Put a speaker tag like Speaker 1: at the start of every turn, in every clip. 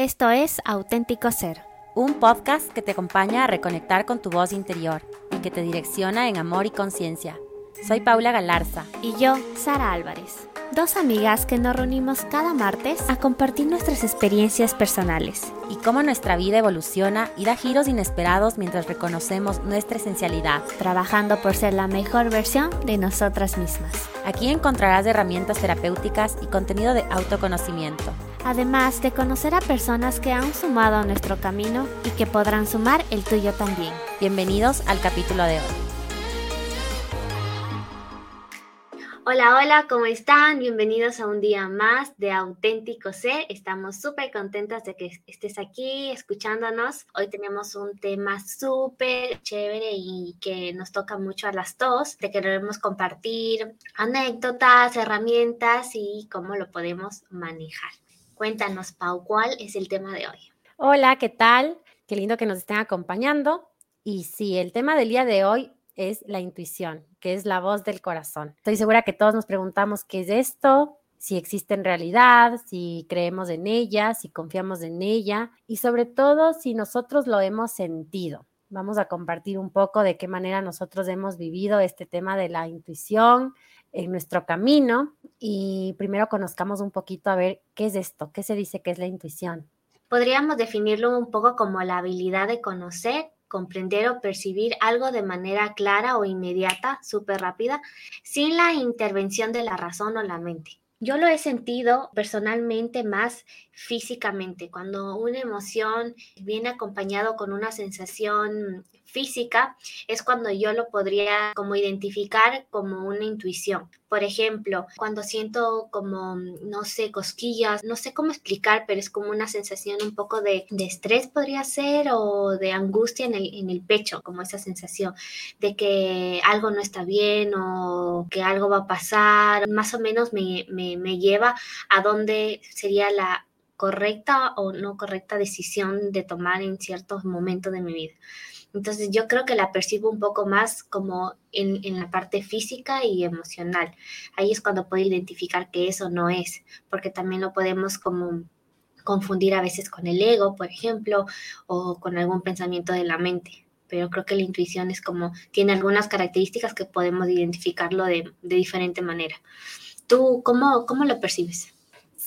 Speaker 1: Esto es Auténtico Ser,
Speaker 2: un podcast que te acompaña a reconectar con tu voz interior y que te direcciona en amor y conciencia. Soy Paula Galarza.
Speaker 1: Y yo, Sara Álvarez. Dos amigas que nos reunimos cada martes a compartir nuestras experiencias personales.
Speaker 2: Y cómo nuestra vida evoluciona y da giros inesperados mientras reconocemos nuestra esencialidad.
Speaker 1: Trabajando por ser la mejor versión de nosotras mismas.
Speaker 2: Aquí encontrarás herramientas terapéuticas y contenido de autoconocimiento
Speaker 1: además de conocer a personas que han sumado a nuestro camino y que podrán sumar el tuyo también.
Speaker 2: Bienvenidos al capítulo de hoy.
Speaker 1: Hola, hola, ¿cómo están? Bienvenidos a un día más de Auténtico Ser. Estamos súper contentas de que estés aquí escuchándonos. Hoy tenemos un tema súper chévere y que nos toca mucho a las dos. Te queremos compartir anécdotas, herramientas y cómo lo podemos manejar. Cuéntanos, Pau, ¿cuál es el tema de hoy?
Speaker 2: Hola, ¿qué tal? Qué lindo que nos estén acompañando. Y sí, el tema del día de hoy es la intuición, que es la voz del corazón. Estoy segura que todos nos preguntamos qué es esto, si existe en realidad, si creemos en ella, si confiamos en ella y sobre todo si nosotros lo hemos sentido. Vamos a compartir un poco de qué manera nosotros hemos vivido este tema de la intuición, en nuestro camino y primero conozcamos un poquito a ver qué es esto, qué se dice que es la intuición.
Speaker 1: Podríamos definirlo un poco como la habilidad de conocer, comprender o percibir algo de manera clara o inmediata, súper rápida, sin la intervención de la razón o la mente. Yo lo he sentido personalmente más físicamente, cuando una emoción viene acompañado con una sensación física, es cuando yo lo podría como identificar como una intuición. Por ejemplo, cuando siento como, no sé, cosquillas, no sé cómo explicar, pero es como una sensación un poco de, estrés podría ser o de angustia en el, pecho, como esa sensación de que algo no está bien o que algo va a pasar, más o menos me, me, me lleva a dónde sería la correcta o no correcta decisión de tomar en ciertos momentos de mi vida. Entonces yo creo que la percibo un poco más como en, la parte física y emocional. Ahí es cuando puedo identificar que eso no es, porque también lo podemos como confundir a veces con el ego, por ejemplo, o con algún pensamiento de la mente. Pero creo que la intuición es como, tiene algunas características que podemos identificarlo de, de diferente manera. ¿Tú cómo, cómo lo percibes?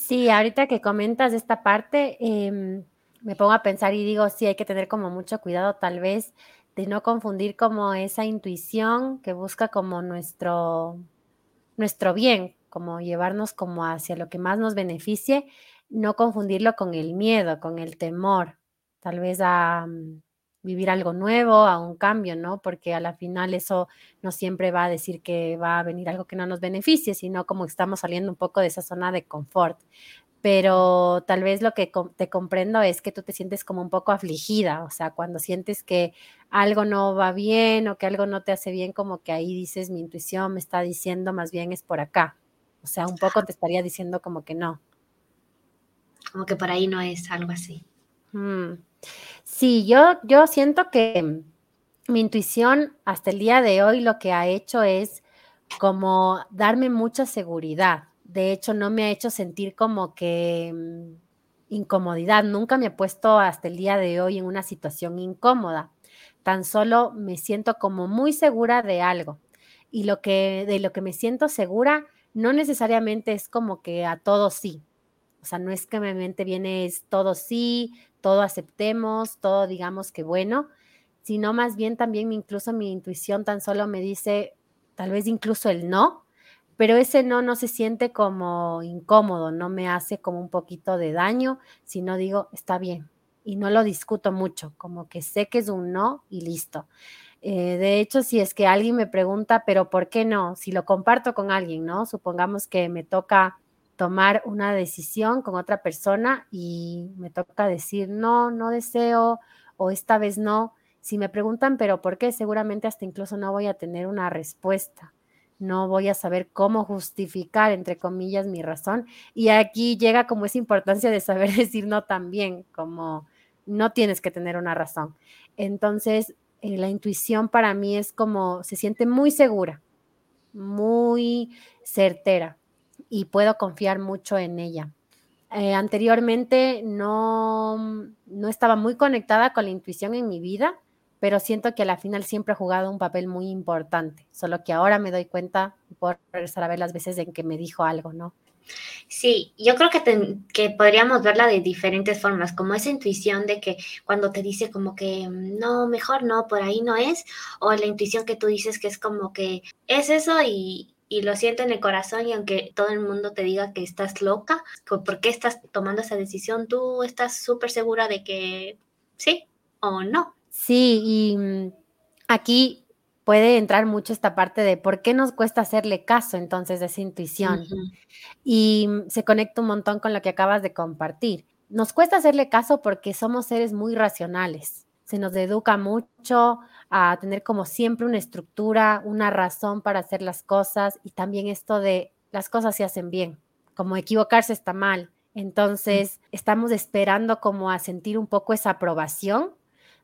Speaker 2: Sí, ahorita que comentas esta parte, eh, me pongo a pensar y digo, sí, hay que tener como mucho cuidado tal vez de no confundir como esa intuición que busca como nuestro, nuestro bien, como llevarnos como hacia lo que más nos beneficie, no confundirlo con el miedo, con el temor, tal vez a um, vivir algo nuevo, a un cambio, ¿no? Porque a la final eso no siempre va a decir que va a venir algo que no nos beneficie, sino como estamos saliendo un poco de esa zona de confort pero tal vez lo que te comprendo es que tú te sientes como un poco afligida, o sea, cuando sientes que algo no va bien o que algo no te hace bien, como que ahí dices, mi intuición me está diciendo más bien es por acá, o sea, un poco te estaría diciendo como que no.
Speaker 1: Como que por ahí no es algo así.
Speaker 2: Sí, yo, yo siento que mi intuición hasta el día de hoy lo que ha hecho es como darme mucha seguridad de hecho, no me ha hecho sentir como que mm, incomodidad. Nunca me he puesto hasta el día de hoy en una situación incómoda. Tan solo me siento como muy segura de algo. Y lo que, de lo que me siento segura, no necesariamente es como que a todo sí. O sea, no es que mi mente viene es todo sí, todo aceptemos, todo digamos que bueno, sino más bien también incluso mi intuición tan solo me dice, tal vez incluso el no, pero ese no no se siente como incómodo, no me hace como un poquito de daño, sino digo, está bien. Y no lo discuto mucho, como que sé que es un no y listo. Eh, de hecho, si es que alguien me pregunta, pero ¿por qué no? Si lo comparto con alguien, ¿no? Supongamos que me toca tomar una decisión con otra persona y me toca decir, no, no deseo o esta vez no. Si me preguntan, pero ¿por qué? Seguramente hasta incluso no voy a tener una respuesta no voy a saber cómo justificar, entre comillas, mi razón. Y aquí llega como esa importancia de saber decir no también, como no tienes que tener una razón. Entonces, eh, la intuición para mí es como, se siente muy segura, muy certera y puedo confiar mucho en ella. Eh, anteriormente no, no estaba muy conectada con la intuición en mi vida, pero siento que a la final siempre ha jugado un papel muy importante, solo que ahora me doy cuenta por regresar a ver las veces en que me dijo algo, ¿no?
Speaker 1: Sí, yo creo que, que podríamos verla de diferentes formas, como esa intuición de que cuando te dice como que no, mejor no, por ahí no es, o la intuición que tú dices que es como que es eso y, y lo siento en el corazón y aunque todo el mundo te diga que estás loca, ¿por qué estás tomando esa decisión? Tú estás súper segura de que sí o no.
Speaker 2: Sí, y mm, aquí puede entrar mucho esta parte de por qué nos cuesta hacerle caso entonces de esa intuición. Y mm, se conecta un montón con lo que acabas de compartir. Nos cuesta hacerle caso porque somos seres muy racionales. Se nos educa mucho a tener como siempre una estructura, una razón para hacer las cosas y también esto de las cosas se hacen bien, como equivocarse está mal. Entonces, estamos esperando como a sentir un poco esa aprobación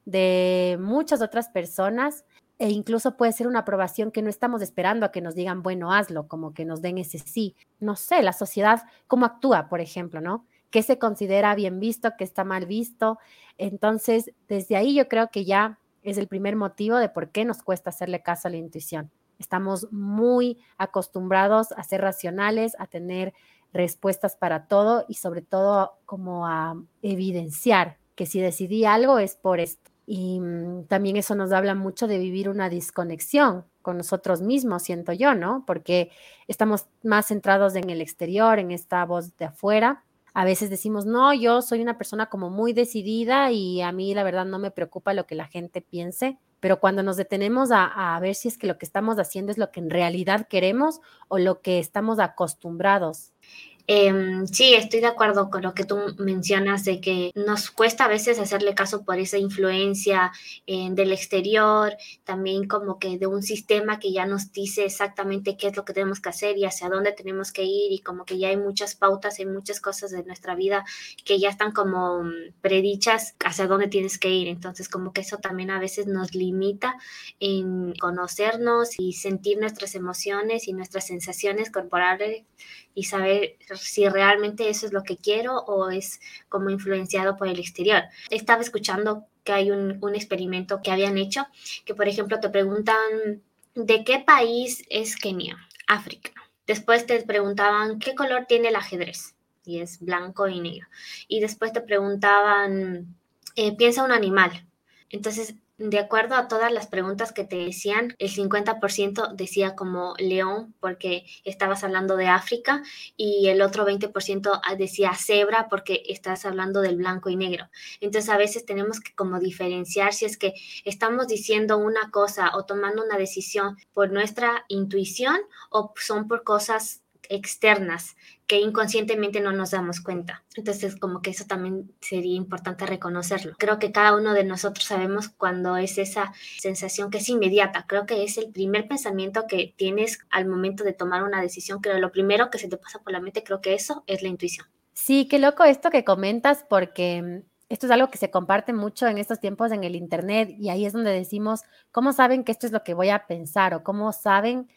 Speaker 2: de muchas otras personas e incluso puede ser una aprobación que no estamos esperando a que nos digan, bueno, hazlo, como que nos den ese sí. No sé, la sociedad, cómo actúa, por ejemplo, ¿no? ¿Qué se considera bien visto, qué está mal visto? Entonces, desde ahí yo creo que ya es el primer motivo de por qué nos cuesta hacerle caso a la intuición. Estamos muy acostumbrados a ser racionales, a tener respuestas para todo y sobre todo como a evidenciar que si decidí algo es por esto. Y mm, también eso nos habla mucho de vivir una desconexión con nosotros mismos, siento yo, ¿no? Porque estamos más centrados en el exterior, en esta voz de afuera. A veces decimos, no, yo soy una persona como muy decidida y a mí la verdad no me preocupa lo que la gente piense, pero cuando nos detenemos a, ver si es que lo que estamos haciendo es lo que en realidad queremos o lo que estamos acostumbrados
Speaker 1: Em, sí, estoy de acuerdo con lo que tú mencionas de que nos cuesta a veces hacerle caso por esa influencia eh, del exterior, también como que de un sistema que ya nos dice exactamente qué es lo que tenemos que hacer y hacia dónde tenemos que ir y como que ya hay muchas pautas y muchas cosas de nuestra vida que ya están como mm, predichas hacia dónde tienes que ir. Entonces como que eso también a veces nos limita en conocernos y sentir nuestras emociones y nuestras sensaciones corporales y saber si realmente eso es lo que quiero o es como influenciado por el exterior. Estaba escuchando que hay un, un experimento que habían hecho, que por ejemplo te preguntan, ¿de qué país es Kenia? África. Después te preguntaban, ¿qué color tiene el ajedrez? Y es blanco y negro. Y después te preguntaban, eh, piensa un animal. Entonces de acuerdo a todas las preguntas que te decían, el 50% decía como león porque estabas hablando de África y el otro 20% decía cebra porque estás hablando del blanco y negro. Entonces a veces tenemos que como diferenciar si es que estamos diciendo una cosa o tomando una decisión por nuestra intuición o son por cosas externas que inconscientemente no nos damos cuenta. Entonces, como que eso también sería importante reconocerlo. Creo que cada uno de nosotros sabemos cuando es esa sensación que es inmediata. Creo que es el primer pensamiento que tienes al momento de tomar una decisión. Creo lo primero que se te pasa por la mente, creo que eso es la intuición.
Speaker 2: Sí, qué loco esto que comentas porque esto es algo que se comparte mucho en estos tiempos en el Internet y ahí es donde decimos, ¿cómo saben que esto es lo que voy a pensar o cómo saben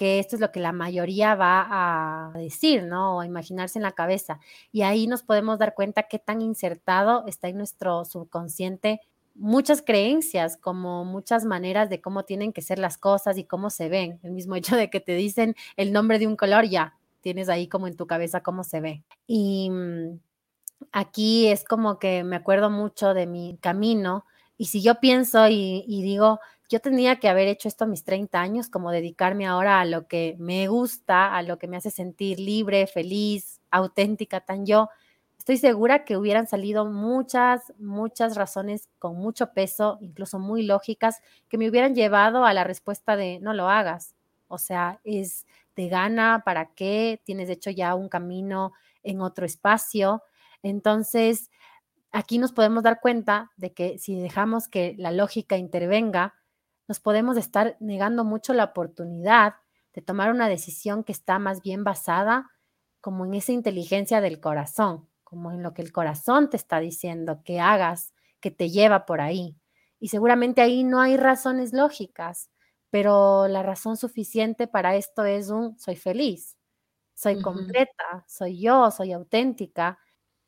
Speaker 2: que esto es lo que la mayoría va a decir, ¿no? O a imaginarse en la cabeza. Y ahí nos podemos dar cuenta qué tan insertado está en nuestro subconsciente muchas creencias, como muchas maneras de cómo tienen que ser las cosas y cómo se ven. El mismo hecho de que te dicen el nombre de un color, ya tienes ahí como en tu cabeza cómo se ve. Y mm, aquí es como que me acuerdo mucho de mi camino. Y si yo pienso y, y digo, yo tenía que haber hecho esto a mis 30 años, como dedicarme ahora a lo que me gusta, a lo que me hace sentir libre, feliz, auténtica, tan yo. Estoy segura que hubieran salido muchas, muchas razones con mucho peso, incluso muy lógicas, que me hubieran llevado a la respuesta de no lo hagas. O sea, es de gana, ¿para qué? Tienes hecho ya un camino en otro espacio. Entonces, aquí nos podemos dar cuenta de que si dejamos que la lógica intervenga, nos podemos estar negando mucho la oportunidad de tomar una decisión que está más bien basada como en esa inteligencia del corazón, como en lo que el corazón te está diciendo que hagas, que te lleva por ahí. Y seguramente ahí no hay razones lógicas, pero la razón suficiente para esto es un soy feliz, soy completa, soy yo, soy auténtica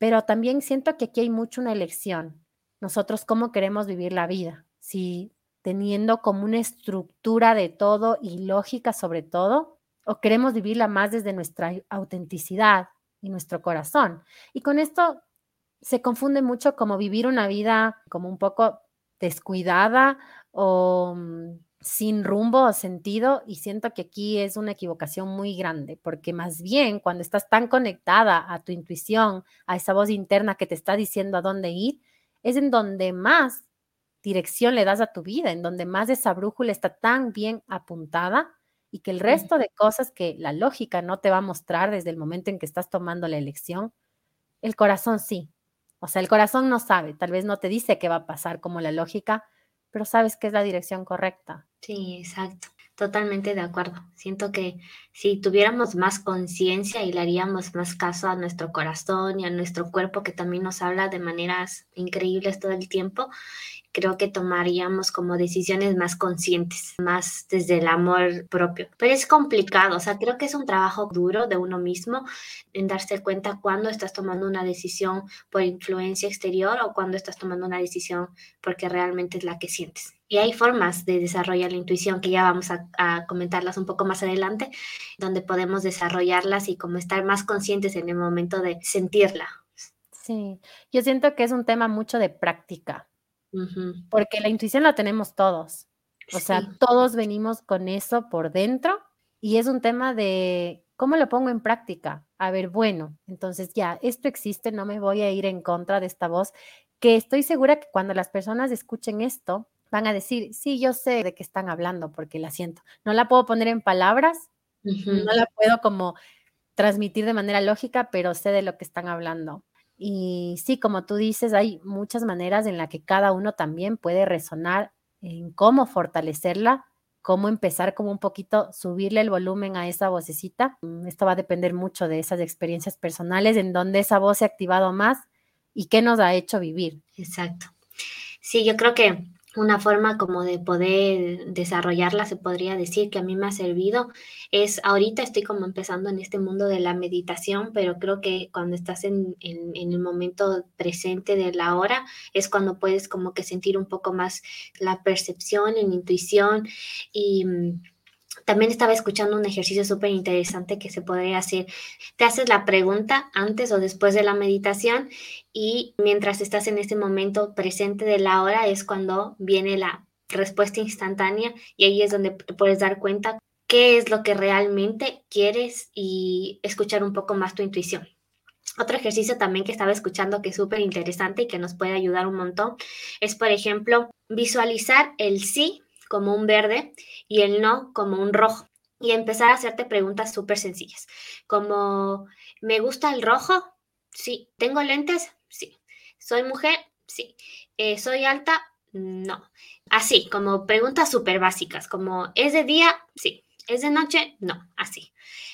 Speaker 2: pero también siento que aquí hay mucho una elección. Nosotros cómo queremos vivir la vida, si teniendo como una estructura de todo y lógica sobre todo, o queremos vivirla más desde nuestra autenticidad y nuestro corazón. Y con esto se confunde mucho como vivir una vida como un poco descuidada o mm, sin rumbo o sentido y siento que aquí es una equivocación muy grande, porque más bien cuando estás tan conectada a tu intuición, a esa voz interna que te está diciendo a dónde ir, es en donde más dirección le das a tu vida, en donde más esa brújula está tan bien apuntada y que el resto de cosas que la lógica no te va a mostrar desde el momento en que estás tomando la elección, el corazón sí. O sea, el corazón no sabe, tal vez no te dice qué va a pasar como la lógica, pero sabes que es la dirección correcta.
Speaker 1: Sí, exacto. Totalmente de acuerdo. Siento que si tuviéramos más conciencia y le haríamos más caso a nuestro corazón y a nuestro cuerpo, que también nos habla de maneras increíbles todo el tiempo, creo que tomaríamos como decisiones más conscientes, más desde el amor propio. Pero es complicado, o sea, creo que es un trabajo duro de uno mismo en darse cuenta cuando estás tomando una decisión por influencia exterior o cuando estás tomando una decisión porque realmente es la que sientes. Y hay formas de desarrollar la intuición que ya vamos a, a, comentarlas un poco más adelante, donde podemos desarrollarlas y como estar más conscientes en el momento de sentirla.
Speaker 2: Sí, yo siento que es un tema mucho de práctica, porque la intuición la tenemos todos. O sea, todos venimos con eso por dentro y es un tema de cómo lo pongo en práctica. A ver, bueno, entonces ya, esto existe, no me voy a ir en contra de esta voz, que estoy segura que cuando las personas escuchen esto, van a decir, sí, yo sé de qué están hablando porque la siento. No la puedo poner en palabras, no la puedo como transmitir de manera lógica, pero sé de lo que están hablando. Y sí, como tú dices, hay muchas maneras en las que cada uno también puede resonar en cómo fortalecerla, cómo empezar como un poquito, subirle el volumen a esa vocecita. Mm, esto va a depender mucho de esas experiencias personales, en donde esa voz se ha activado más y qué nos ha hecho vivir.
Speaker 1: Exacto. Sí, yo creo que una forma como de poder desarrollarla, se podría decir, que a mí me ha servido, es ahorita estoy como empezando en este mundo de la meditación, pero creo que cuando estás en, en, el momento presente de la hora, es cuando puedes como que sentir un poco más la percepción, la intuición y mm, también estaba escuchando un ejercicio súper interesante que se podría hacer. Te haces la pregunta antes o después de la meditación y mientras estás en ese momento presente de la hora es cuando viene la respuesta instantánea y ahí es donde te puedes dar cuenta qué es lo que realmente quieres y escuchar un poco más tu intuición. Otro ejercicio también que estaba escuchando que es súper interesante y que nos puede ayudar un montón es, por ejemplo, visualizar el sí como un verde y el no como un rojo. Y empezar a hacerte preguntas súper sencillas, como, ¿me gusta el rojo? Sí. ¿Tengo lentes? Sí. ¿Soy mujer? Sí. Eh, ¿Soy alta? No. Así, como preguntas súper básicas, como, ¿es de día? Sí. ¿Es de noche? No, así.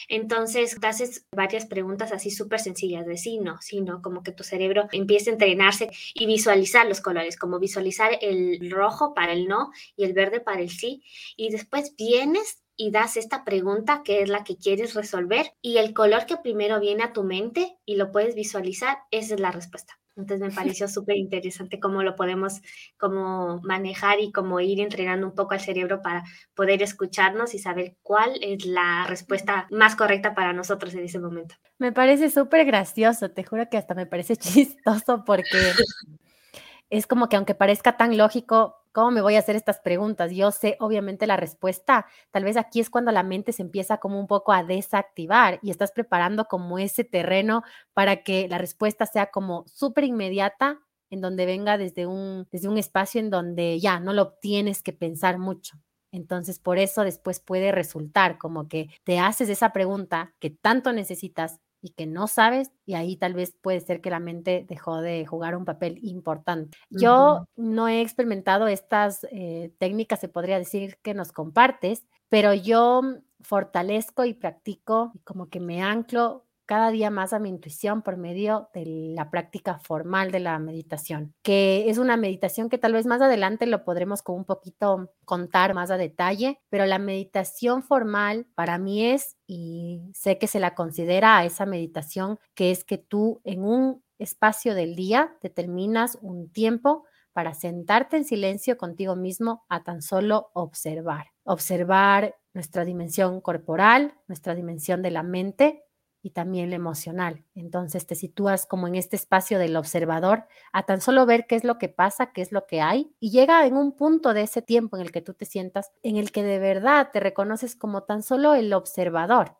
Speaker 1: Entonces, te haces varias preguntas así súper sencillas de sí, no, sí, no, como que tu cerebro empieza a entrenarse y visualizar los colores, como visualizar el rojo para el no y el verde para el sí. Y después vienes y das esta pregunta que es la que quieres resolver y el color que primero viene a tu mente y lo puedes visualizar, esa es la respuesta. Entonces me pareció súper interesante cómo lo podemos como manejar y cómo ir entrenando un poco al cerebro para poder escucharnos y saber cuál es la respuesta más correcta para nosotros en ese momento.
Speaker 2: Me parece súper gracioso, te juro que hasta me parece chistoso porque es como que aunque parezca tan lógico, ¿cómo me voy a hacer estas preguntas? Yo sé obviamente la respuesta. Tal vez aquí es cuando la mente se empieza como un poco a desactivar y estás preparando como ese terreno para que la respuesta sea como súper inmediata, en donde venga desde un, desde un espacio en donde ya no lo tienes que pensar mucho. Entonces, por eso después puede resultar como que te haces esa pregunta que tanto necesitas y que no sabes, y ahí tal vez puede ser que la mente dejó de jugar un papel importante. Yo no he experimentado estas eh, técnicas, se podría decir, que nos compartes, pero yo fortalezco y practico, como que me anclo cada día más a mi intuición por medio de la práctica formal de la meditación, que es una meditación que tal vez más adelante lo podremos con un poquito contar más a detalle, pero la meditación formal para mí es, y sé que se la considera a esa meditación, que es que tú en un espacio del día determinas un tiempo para sentarte en silencio contigo mismo a tan solo observar. Observar nuestra dimensión corporal, nuestra dimensión de la mente y también la emocional. Entonces te sitúas como en este espacio del observador a tan solo ver qué es lo que pasa, qué es lo que hay y llega en un punto de ese tiempo en el que tú te sientas, en el que de verdad te reconoces como tan solo el observador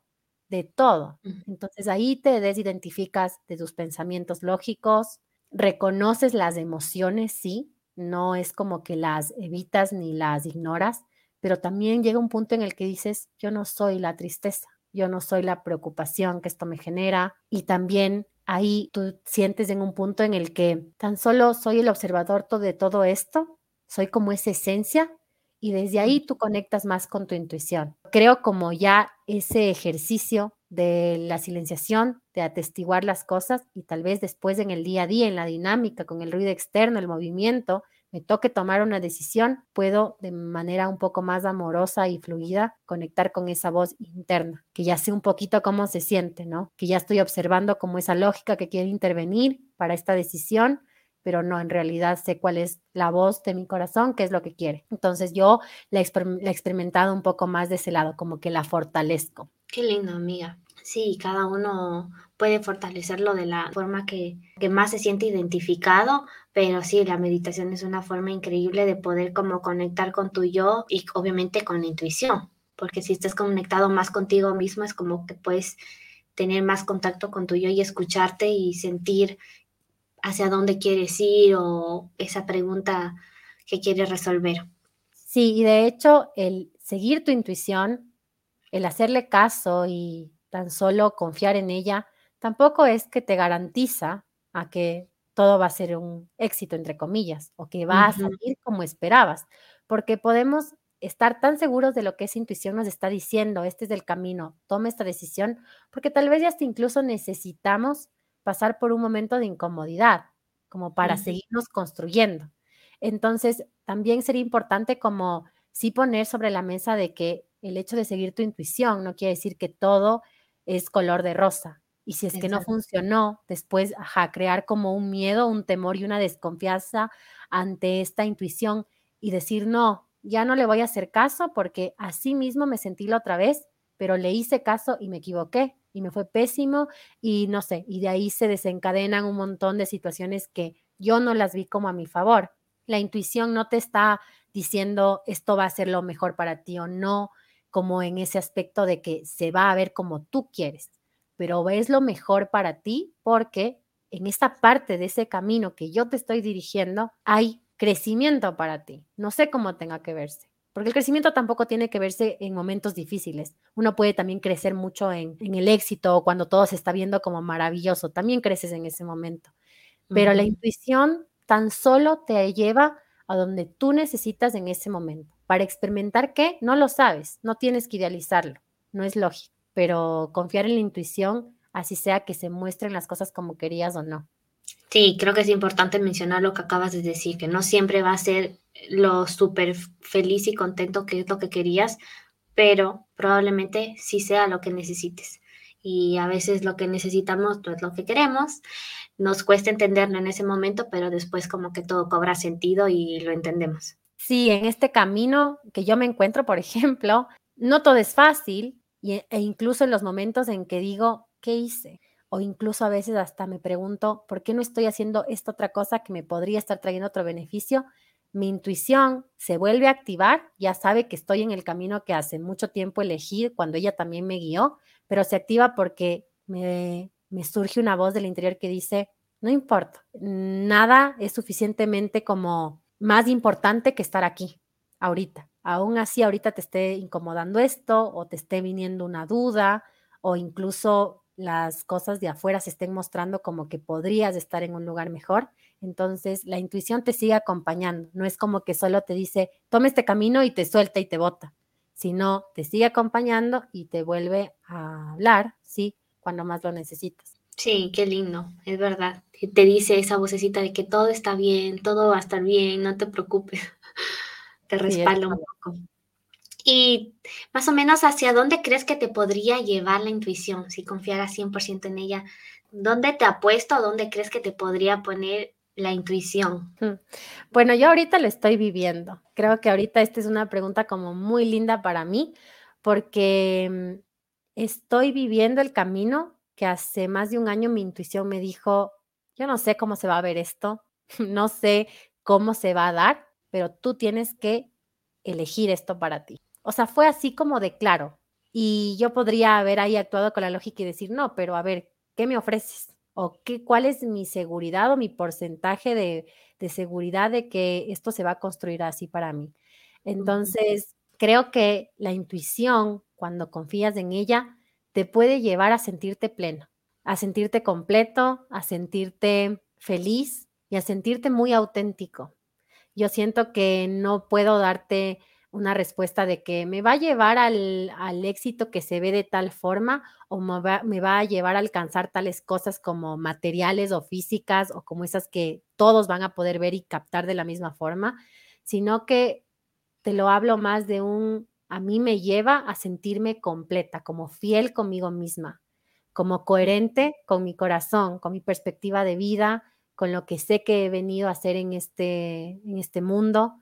Speaker 2: de todo. Entonces ahí te desidentificas de tus pensamientos lógicos, reconoces las emociones, sí, no es como que las evitas ni las ignoras, pero también llega un punto en el que dices, yo no soy la tristeza, yo no soy la preocupación que esto me genera y también ahí tú sientes en un punto en el que tan solo soy el observador de todo esto, soy como esa esencia y desde ahí tú conectas más con tu intuición. Creo como ya ese ejercicio de la silenciación, de atestiguar las cosas y tal vez después en el día a día, en la dinámica, con el ruido externo, el movimiento, me toque tomar una decisión, puedo de manera un poco más amorosa y fluida conectar con esa voz interna, que ya sé un poquito cómo se siente, ¿no? Que ya estoy observando como esa lógica que quiere intervenir para esta decisión, pero no, en realidad sé cuál es la voz de mi corazón, qué es lo que quiere. Entonces yo la, he experimentado un poco más de ese lado, como que la fortalezco.
Speaker 1: Qué lindo, amiga. Sí, cada uno puede fortalecerlo de la forma que, que, más se siente identificado, pero sí, la meditación es una forma increíble de poder como conectar con tu yo y obviamente con la intuición, porque si estás conectado más contigo mismo es como que puedes tener más contacto con tu yo y escucharte y sentir hacia dónde quieres ir o esa pregunta que quieres resolver.
Speaker 2: Sí, y de hecho el seguir tu intuición, el hacerle caso y tan solo confiar en ella, tampoco es que te garantiza a que todo va a ser un éxito, entre comillas, o que va a salir como esperabas, porque podemos estar tan seguros de lo que esa intuición nos está diciendo, este es el camino, toma esta decisión, porque tal vez ya hasta incluso necesitamos pasar por un momento de incomodidad, como para seguirnos construyendo. Entonces, también sería importante como sí poner sobre la mesa de que el hecho de seguir tu intuición no quiere decir que todo es color de rosa. Y si es que no funcionó, después, ajá, crear como un miedo, un temor y una desconfianza ante esta intuición y decir, no, ya no le voy a hacer caso porque así mismo me sentí la otra vez, pero le hice caso y me equivoqué y me fue pésimo y no sé, y de ahí se desencadenan un montón de situaciones que yo no las vi como a mi favor. La intuición no te está diciendo esto va a ser lo mejor para ti o no, como en ese aspecto de que se va a ver como tú quieres, pero es lo mejor para ti porque en esta parte de ese camino que yo te estoy dirigiendo hay crecimiento para ti. No sé cómo tenga que verse, porque el crecimiento tampoco tiene que verse en momentos difíciles. Uno puede también crecer mucho en, el éxito o cuando todo se está viendo como maravilloso, también creces en ese momento. Pero la intuición tan solo te lleva a donde tú necesitas en ese momento. Para experimentar qué, no lo sabes, no tienes que idealizarlo, no es lógico, pero confiar en la intuición, así sea que se muestren las cosas como querías o no.
Speaker 1: Sí, creo que es importante mencionar lo que acabas de decir, que no siempre va a ser lo súper feliz y contento que es lo que querías, pero probablemente sí sea lo que necesites. Y a veces lo que necesitamos no es lo que queremos, nos cuesta entenderlo en ese momento, pero después como que todo cobra sentido y lo entendemos.
Speaker 2: Sí, en este camino que yo me encuentro, por ejemplo, no todo es fácil e incluso en los momentos en que digo, ¿qué hice? O incluso a veces hasta me pregunto, ¿por qué no estoy haciendo esta otra cosa que me podría estar trayendo otro beneficio? Mi intuición se vuelve a activar, ya sabe que estoy en el camino que hace mucho tiempo elegí cuando ella también me guió, pero se activa porque me, me surge una voz del interior que dice, no importa, nada es suficientemente como más importante que estar aquí, ahorita. Aún así, ahorita te esté incomodando esto o te esté viniendo una duda o incluso las cosas de afuera se estén mostrando como que podrías estar en un lugar mejor. Entonces, la intuición te sigue acompañando. No es como que solo te dice, toma este camino y te suelta y te bota, sino te sigue acompañando y te vuelve a hablar, ¿sí? Cuando más lo necesitas.
Speaker 1: Sí, qué lindo, es verdad. Te dice esa vocecita de que todo está bien, todo va a estar bien, no te preocupes. te respalda un poco. Y más o menos, ¿hacia dónde crees que te podría llevar la intuición si confiaras 100% en ella? ¿Dónde te apuesto? ¿Dónde crees que te podría poner la intuición?
Speaker 2: Mm. Bueno, yo ahorita lo estoy viviendo. Creo que ahorita esta es una pregunta como muy linda para mí porque mm, estoy viviendo el camino que hace más de un año mi intuición me dijo, yo no sé cómo se va a ver esto, no sé cómo se va a dar, pero tú tienes que elegir esto para ti. O sea, fue así como de claro. Y yo podría haber ahí actuado con la lógica y decir, no, pero a ver, ¿qué me ofreces? ¿O qué, cuál es mi seguridad o mi porcentaje de, de seguridad de que esto se va a construir así para mí? Entonces, creo que la intuición, cuando confías en ella, te puede llevar a sentirte pleno, a sentirte completo, a sentirte feliz y a sentirte muy auténtico. Yo siento que no puedo darte una respuesta de que me va a llevar al, éxito que se ve de tal forma o me va, me va, a llevar a alcanzar tales cosas como materiales o físicas o como esas que todos van a poder ver y captar de la misma forma, sino que te lo hablo más de un, a mí me lleva a sentirme completa, como fiel conmigo misma, como coherente con mi corazón, con mi perspectiva de vida, con lo que sé que he venido a hacer en este, en este mundo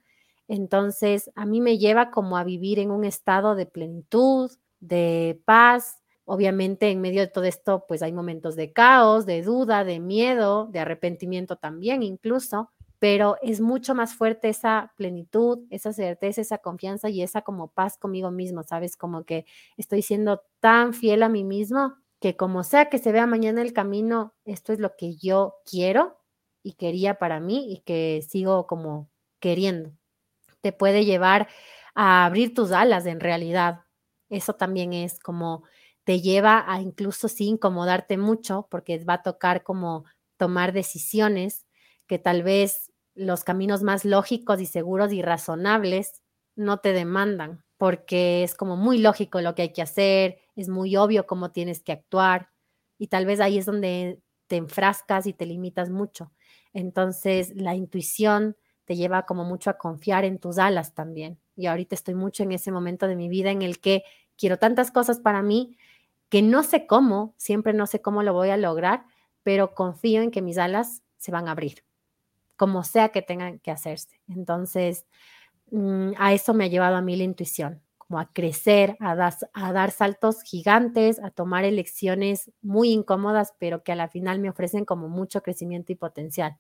Speaker 2: entonces, a mí me lleva como a vivir en un estado de plenitud, de paz. Obviamente, en medio de todo esto, pues hay momentos de caos, de duda, de miedo, de arrepentimiento también incluso, pero es mucho más fuerte esa plenitud, esa certeza, esa confianza y esa como paz conmigo mismo, ¿sabes? Como que estoy siendo tan fiel a mí mismo que como sea que se vea mañana el camino, esto es lo que yo quiero y quería para mí y que sigo como queriendo te puede llevar a abrir tus alas en realidad. Eso también es como te lleva a incluso sin incomodarte mucho porque va a tocar como tomar decisiones que tal vez los caminos más lógicos y seguros y razonables no te demandan, porque es como muy lógico lo que hay que hacer, es muy obvio cómo tienes que actuar y tal vez ahí es donde te enfrascas y te limitas mucho. Entonces, la intuición te lleva como mucho a confiar en tus alas también. Y ahorita estoy mucho en ese momento de mi vida en el que quiero tantas cosas para mí que no sé cómo, siempre no sé cómo lo voy a lograr, pero confío en que mis alas se van a abrir, como sea que tengan que hacerse. Entonces, mm, a eso me ha llevado a mí la intuición, como a crecer, a, a dar saltos gigantes, a tomar elecciones muy incómodas, pero que a la final me ofrecen como mucho crecimiento y potencial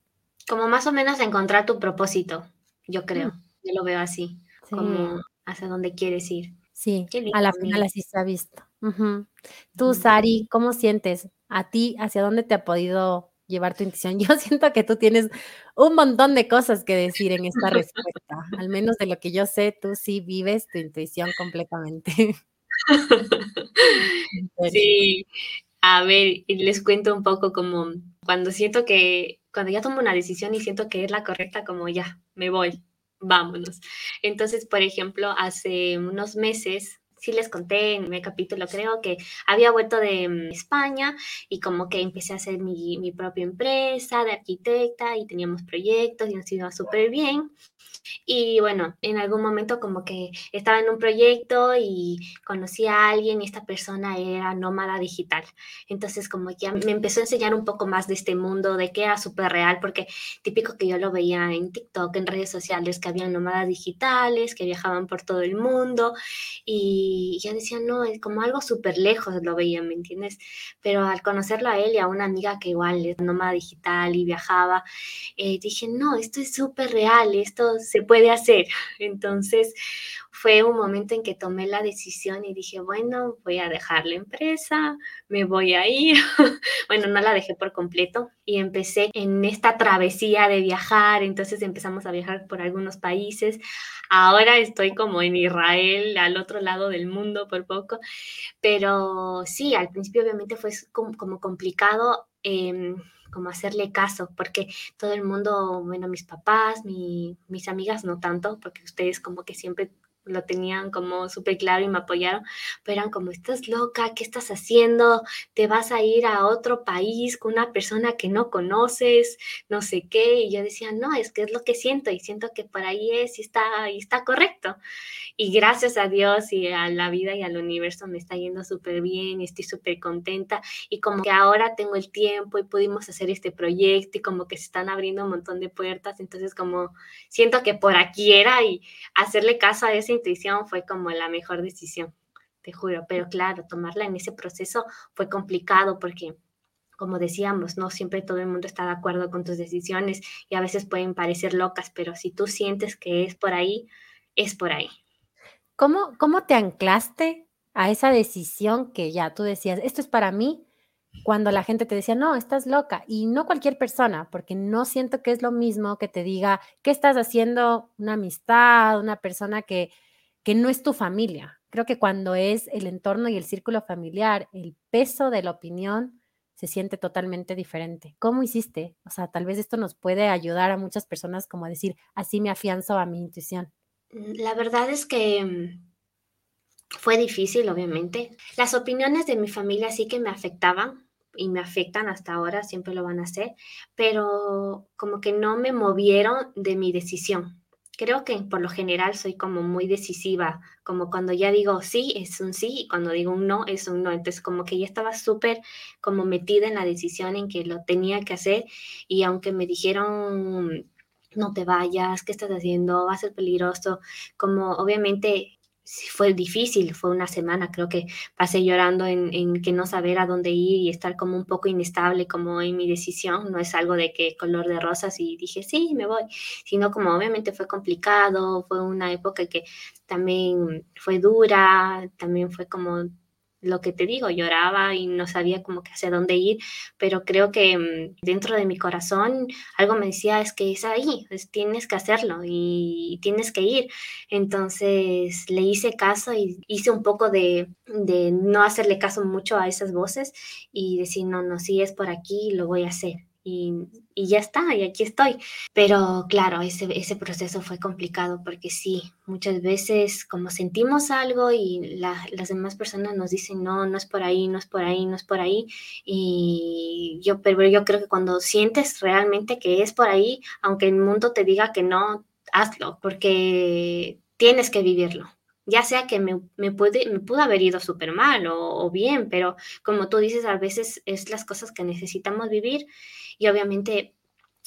Speaker 1: como más o menos encontrar tu propósito, yo creo. Mm. Yo lo veo así, como hacia dónde quieres ir.
Speaker 2: Sí, a la final así se ha visto. Tú, Sari, ¿cómo sientes? ¿A ti hacia dónde te ha podido llevar tu intuición? Yo siento que tú tienes un montón de cosas que decir en esta respuesta. Al menos de lo que yo sé, tú sí vives tu intuición completamente.
Speaker 1: Sí, a ver, les cuento un poco como cuando siento que cuando ya tomo una decisión y siento que es la correcta, como ya, me voy, vámonos. Entonces, por ejemplo, hace unos meses sí les conté en mi capítulo, creo que había vuelto de mm, España y como que empecé a hacer mi, mi propia empresa de arquitecta y teníamos proyectos y nos iba súper bien. Y bueno, en algún momento como que estaba en un proyecto y conocí a alguien y esta persona era nómada digital. Entonces como que me empezó a enseñar un poco más de este mundo, de que era súper real, porque típico que yo lo veía en TikTok, en redes sociales, que habían nómadas digitales, que viajaban por todo el mundo y ya decía, no, es como algo súper lejos lo veía, ¿me entiendes? Pero al conocerlo a él y a una amiga que igual es nómada digital y viajaba, eh, dije, no, esto es súper real, esto se puede hacer. Entonces fue un momento en que tomé la decisión y dije, bueno, voy a dejar la empresa, me voy a ir. bueno, no la dejé por completo y empecé en esta travesía de viajar. Entonces empezamos a viajar por algunos países. Ahora estoy como en Israel, al otro lado del mundo por poco. Pero sí, al principio obviamente fue como, complicado. Em, como hacerle caso, porque todo el mundo, bueno, mis papás, mis amigas no tanto, porque ustedes como que siempre lo tenían como súper claro y me apoyaron, pero eran como, estás loca, ¿qué estás haciendo? Te vas a ir a otro país con una persona que no conoces, no sé qué, y yo decía, no, es que es lo que siento y siento que por ahí es y está, y está correcto. Y gracias a Dios y a la vida y al universo me está yendo súper bien y estoy súper contenta y como que ahora tengo el tiempo y pudimos hacer este proyecto y como que se están abriendo un montón de puertas, entonces como siento que por aquí era y hacerle caso a esa intuición fue como la mejor decisión, te juro, pero claro, tomarla en ese proceso fue complicado porque como decíamos, no siempre todo el mundo está de acuerdo con tus decisiones y a veces pueden parecer locas, pero si tú sientes que es por ahí, es por ahí.
Speaker 2: ¿Cómo, cómo te anclaste a esa decisión que ya tú decías, esto es para mí, cuando la gente te decía, no, estás loca, y no cualquier persona, porque no siento que es lo mismo que te diga, ¿qué estás haciendo? Una amistad, una persona que, que no es tu familia. Creo que cuando es el entorno y el círculo familiar, el peso de la opinión se siente totalmente diferente. ¿Cómo hiciste? O sea, tal vez esto nos puede ayudar a muchas personas como decir, así me afianzo a mi intuición.
Speaker 1: Mm, la verdad es que mm, fue difícil, obviamente. Las opiniones de mi familia sí que me afectaban, y me afectan hasta ahora, siempre lo van a hacer, pero como que no me movieron de mi decisión. Creo que por lo general soy como muy decisiva, como cuando ya digo sí, es un sí, y cuando digo un no, es un no. Entonces como que ya estaba súper como metida en la decisión en que lo tenía que hacer y aunque me dijeron no te vayas, ¿qué estás haciendo? Va a ser peligroso, como obviamente fue difícil, fue una semana, creo que pasé llorando en, que no saber a dónde ir y estar como un poco inestable como en mi decisión, no es algo de que color de rosas y dije, sí, me voy, sino como obviamente fue complicado, fue una época que también fue dura, también fue como lo que te digo, lloraba y no sabía como que hacia dónde ir, pero creo que mm, dentro de mi corazón algo me decía, es que es ahí, tienes que hacerlo y tienes que ir. Entonces le hice caso y hice un poco de, de no hacerle caso mucho a esas voces y decir, no, no, si es por aquí, lo voy a hacer y, ya está, y aquí estoy. Pero claro, ese, ese proceso fue complicado porque sí, muchas veces como sentimos algo y las demás personas nos dicen, no, no es por ahí, no es por ahí, no es por ahí. Y yo, pero yo creo que cuando sientes realmente que es por ahí, aunque el mundo te diga que no, hazlo, porque tienes que vivirlo ya sea que me, puede, pudo haber ido súper mal o, o, bien, pero como tú dices, a veces es las cosas que necesitamos vivir y obviamente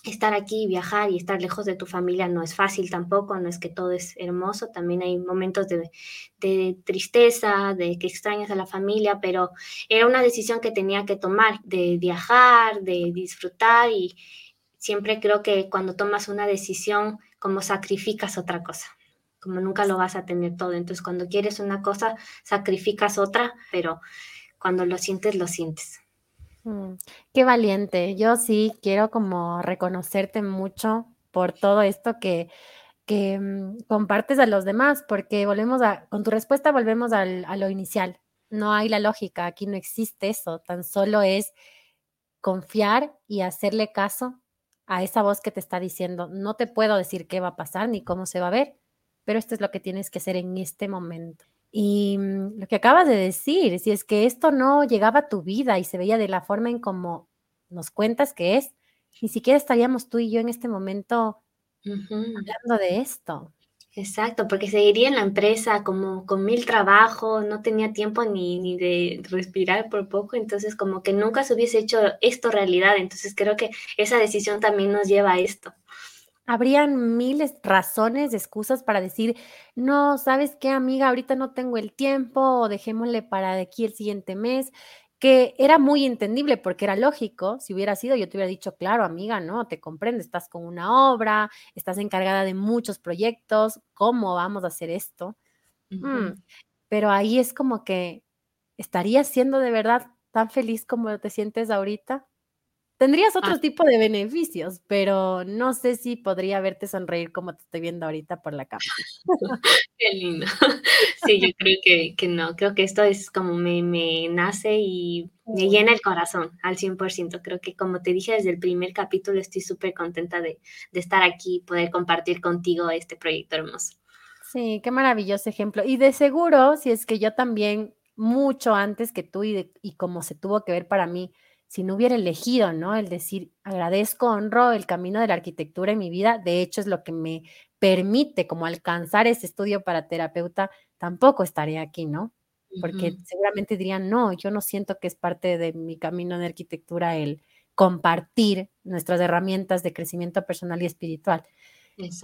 Speaker 1: estar aquí, viajar y estar lejos de tu familia no es fácil tampoco, no es que todo es hermoso, también hay momentos de, de, tristeza, de que extrañas a la familia, pero era una decisión que tenía que tomar, de viajar, de disfrutar y siempre creo que cuando tomas una decisión, como sacrificas otra cosa como nunca lo vas a tener todo. Entonces, cuando quieres una cosa, sacrificas otra, pero cuando lo sientes, lo sientes.
Speaker 2: Mm, qué valiente. Yo sí quiero como reconocerte mucho por todo esto que, que mm, compartes a los demás, porque volvemos a, con tu respuesta volvemos al, a lo inicial. No hay la lógica, aquí no existe eso, tan solo es confiar y hacerle caso a esa voz que te está diciendo, no te puedo decir qué va a pasar ni cómo se va a ver, pero esto es lo que tienes que hacer en este momento. Y mm, lo que acabas de decir, si es que esto no llegaba a tu vida y se veía de la forma en como nos cuentas que es, ni siquiera estaríamos tú y yo en este momento hablando de esto.
Speaker 1: Exacto, porque seguiría en la empresa como con mil trabajos, no tenía tiempo ni, ni de respirar por poco, entonces como que nunca se hubiese hecho esto realidad, entonces creo que esa decisión también nos lleva a esto
Speaker 2: habrían miles razones, excusas para decir, no, ¿sabes qué, amiga? Ahorita no tengo el tiempo o dejémosle para de aquí el siguiente mes, que era muy entendible porque era lógico, si hubiera sido, yo te hubiera dicho, claro, amiga, no, te comprendo, estás con una obra, estás encargada de muchos proyectos, ¿cómo vamos a hacer esto? Mm, pero ahí es como que, ¿estarías siendo de verdad tan feliz como te sientes ahorita? Tendrías otro ah. tipo de beneficios, pero no sé si podría verte sonreír como te estoy viendo ahorita por la cámara.
Speaker 1: Qué lindo. Sí, yo creo que, que no, creo que esto es como me, me nace y me llena el corazón al 100%. Creo que como te dije desde el primer capítulo, estoy súper contenta de, de estar aquí y poder compartir contigo este proyecto hermoso.
Speaker 2: Sí, qué maravilloso ejemplo. Y de seguro, si es que yo también, mucho antes que tú y, y como se tuvo que ver para mí, si no hubiera elegido, ¿no? El decir, agradezco, honro el camino de la arquitectura en mi vida, de hecho es lo que me permite como alcanzar ese estudio para terapeuta, tampoco estaría aquí, ¿no? Porque seguramente dirían, no, yo no siento que es parte de mi camino de arquitectura el compartir nuestras herramientas de crecimiento personal y espiritual.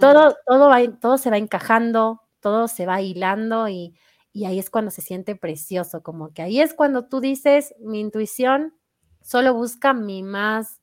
Speaker 2: Todo, todo, va, todo se va encajando, todo se va hilando y, y ahí es cuando se siente precioso, como que ahí es cuando tú dices, mi intuición solo busca mi más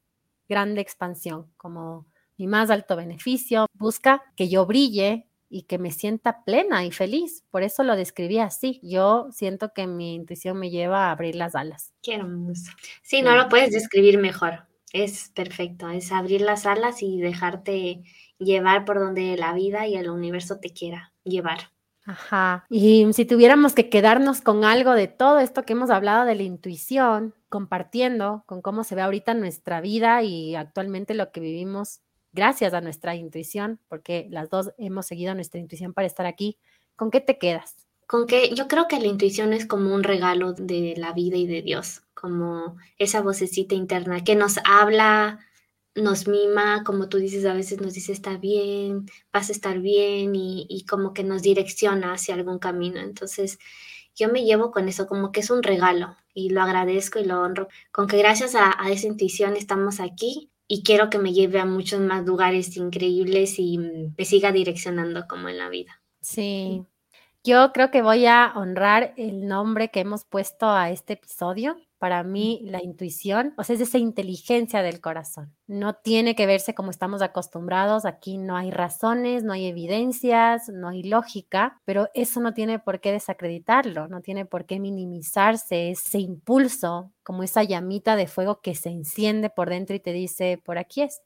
Speaker 2: grande expansión, como mi más alto beneficio, busca que yo brille y que me sienta plena y feliz. Por eso lo describí así. Yo siento que mi intuición me lleva a abrir las alas.
Speaker 1: Qué hermoso. Sí, no lo puedes describir mejor. Es perfecto. Es abrir las alas y dejarte llevar por donde la vida y el universo te quiera llevar.
Speaker 2: Ajá. Y si tuviéramos que quedarnos con algo de todo esto que hemos hablado de la intuición, compartiendo con cómo se ve ahorita nuestra vida y actualmente lo que vivimos gracias a nuestra intuición, porque las dos hemos seguido nuestra intuición para estar aquí, ¿con qué te quedas?
Speaker 1: Con que yo creo que la intuición es como un regalo de la vida y de Dios, como esa vocecita interna que nos habla nos mima, como tú dices, a veces nos dice está bien, vas a estar bien y, como que nos direcciona hacia algún camino. Entonces, yo me llevo con eso como que es un regalo y lo agradezco y lo honro, con que gracias a, a esa intuición estamos aquí y quiero que me lleve a muchos más lugares increíbles y me siga direccionando como en la vida.
Speaker 2: Sí, yo creo que voy a honrar el nombre que hemos puesto a este episodio, para mí la intuición, o sea, es esa inteligencia del corazón. No tiene que verse como estamos acostumbrados. Aquí no hay razones, no hay evidencias, no hay lógica, pero eso no tiene por qué desacreditarlo, no tiene por qué minimizarse ese impulso, como esa llamita de fuego que se enciende por dentro y te dice, por aquí es.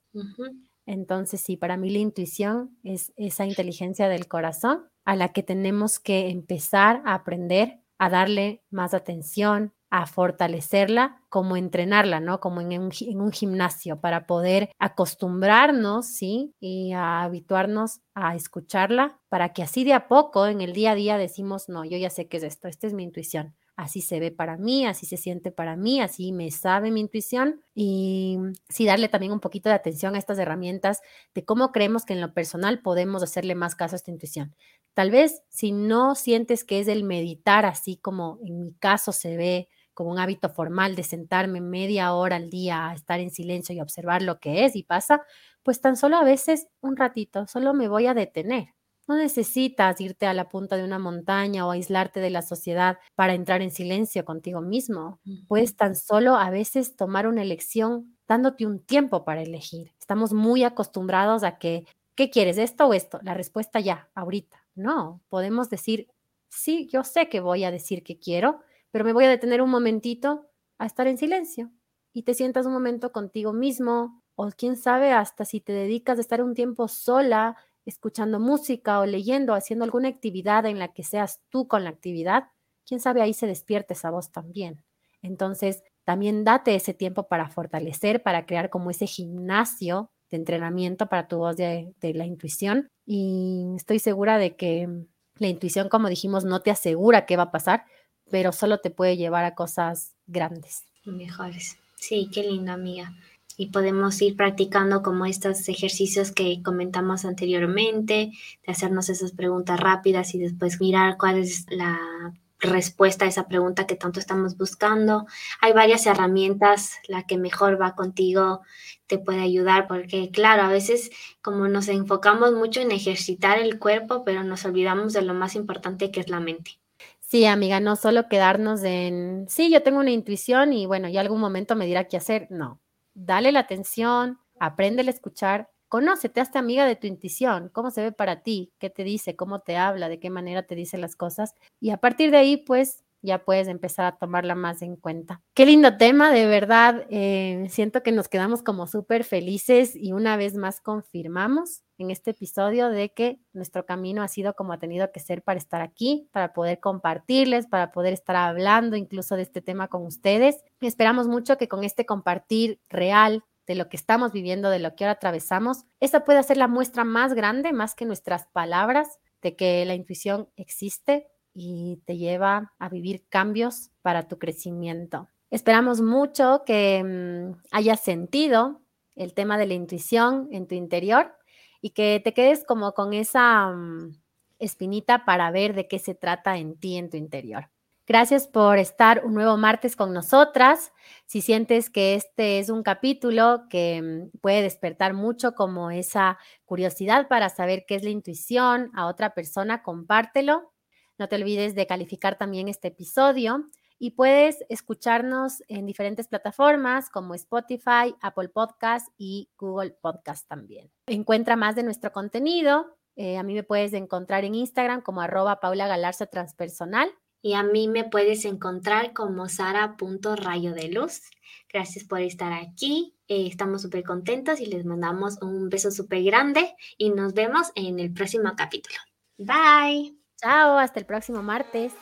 Speaker 2: Entonces, sí, para mí la intuición es esa inteligencia del corazón a la que tenemos que empezar a aprender a darle más atención, a fortalecerla como entrenarla, ¿no? Como en un, gimnasio para poder acostumbrarnos, ¿sí? Y a habituarnos a escucharla para que así de a poco en el día a día decimos, no, yo ya sé qué es esto, esta es mi intuición así se ve para mí, así se siente para mí, así me sabe mi intuición y sí darle también un poquito de atención a estas herramientas de cómo creemos que en lo personal podemos hacerle más caso a esta intuición. Tal vez si no sientes que es el meditar así como en mi caso se ve como un hábito formal de sentarme media hora al día a estar en silencio y observar lo que es y pasa, pues tan solo a veces un ratito, solo me voy a detener no necesitas irte a la punta de una montaña o aislarte de la sociedad para entrar en silencio contigo mismo. Puedes tan solo a veces tomar una elección dándote un tiempo para elegir. Estamos muy acostumbrados a que, ¿qué quieres? ¿Esto o esto? La respuesta ya, ahorita. No, podemos decir, sí, yo sé que voy a decir que quiero, pero me voy a detener un momentito a estar en silencio y te sientas un momento contigo mismo o quién sabe hasta si te dedicas a estar un tiempo sola escuchando música o leyendo, haciendo alguna actividad en la que seas tú con la actividad, quién sabe ahí se despierte esa voz también. Entonces, también date ese tiempo para fortalecer, para crear como ese gimnasio de entrenamiento para tu voz de, de la intuición. Y estoy segura de que la intuición, como dijimos, no te asegura qué va a pasar, pero solo te puede llevar a cosas grandes.
Speaker 1: Mejores. Sí, qué linda amiga y podemos ir practicando como estos ejercicios que comentamos anteriormente, de hacernos esas preguntas rápidas y después mirar cuál es la respuesta a esa pregunta que tanto estamos buscando. Hay varias herramientas, la que mejor va contigo te puede ayudar, porque claro, a veces como nos enfocamos mucho en ejercitar el cuerpo, pero nos olvidamos de lo más importante que es la mente.
Speaker 2: Sí, amiga, no solo quedarnos en, sí, yo tengo una intuición y bueno, ya algún momento me dirá qué hacer. No, dale la atención, aprende a escuchar, conócete, hazte amiga de tu intuición, cómo se ve para ti, qué te dice, cómo te habla, de qué manera te dice las cosas. Y a partir de ahí, pues ya puedes empezar a tomarla más en cuenta. Qué lindo tema, de verdad. Eh, siento que nos quedamos como súper felices y una vez más confirmamos en este episodio de que nuestro camino ha sido como ha tenido que ser para estar aquí, para poder compartirles, para poder estar hablando incluso de este tema con ustedes. esperamos mucho que con este compartir real de lo que estamos viviendo, de lo que ahora atravesamos, esa pueda ser la muestra más grande, más que nuestras palabras, de que la intuición existe y te lleva a vivir cambios para tu crecimiento. Esperamos mucho que mm, hayas sentido el tema de la intuición en tu interior y que te quedes como con esa mm, espinita para ver de qué se trata en ti, en tu interior. Gracias por estar un nuevo martes con nosotras. Si sientes que este es un capítulo que mm, puede despertar mucho como esa curiosidad para saber qué es la intuición a otra persona, compártelo. No te olvides de calificar también este episodio y puedes escucharnos en diferentes plataformas como Spotify, Apple Podcast y Google Podcast también. Encuentra más de nuestro contenido. Eh, a mí me puedes encontrar en Instagram como arroba Paula Galarza Transpersonal
Speaker 1: y a mí me puedes encontrar como sara.rayo de luz. Gracias por estar aquí. Eh, estamos súper contentos y les mandamos un beso súper grande y nos vemos en el próximo capítulo. Bye.
Speaker 2: Chao, hasta el próximo martes.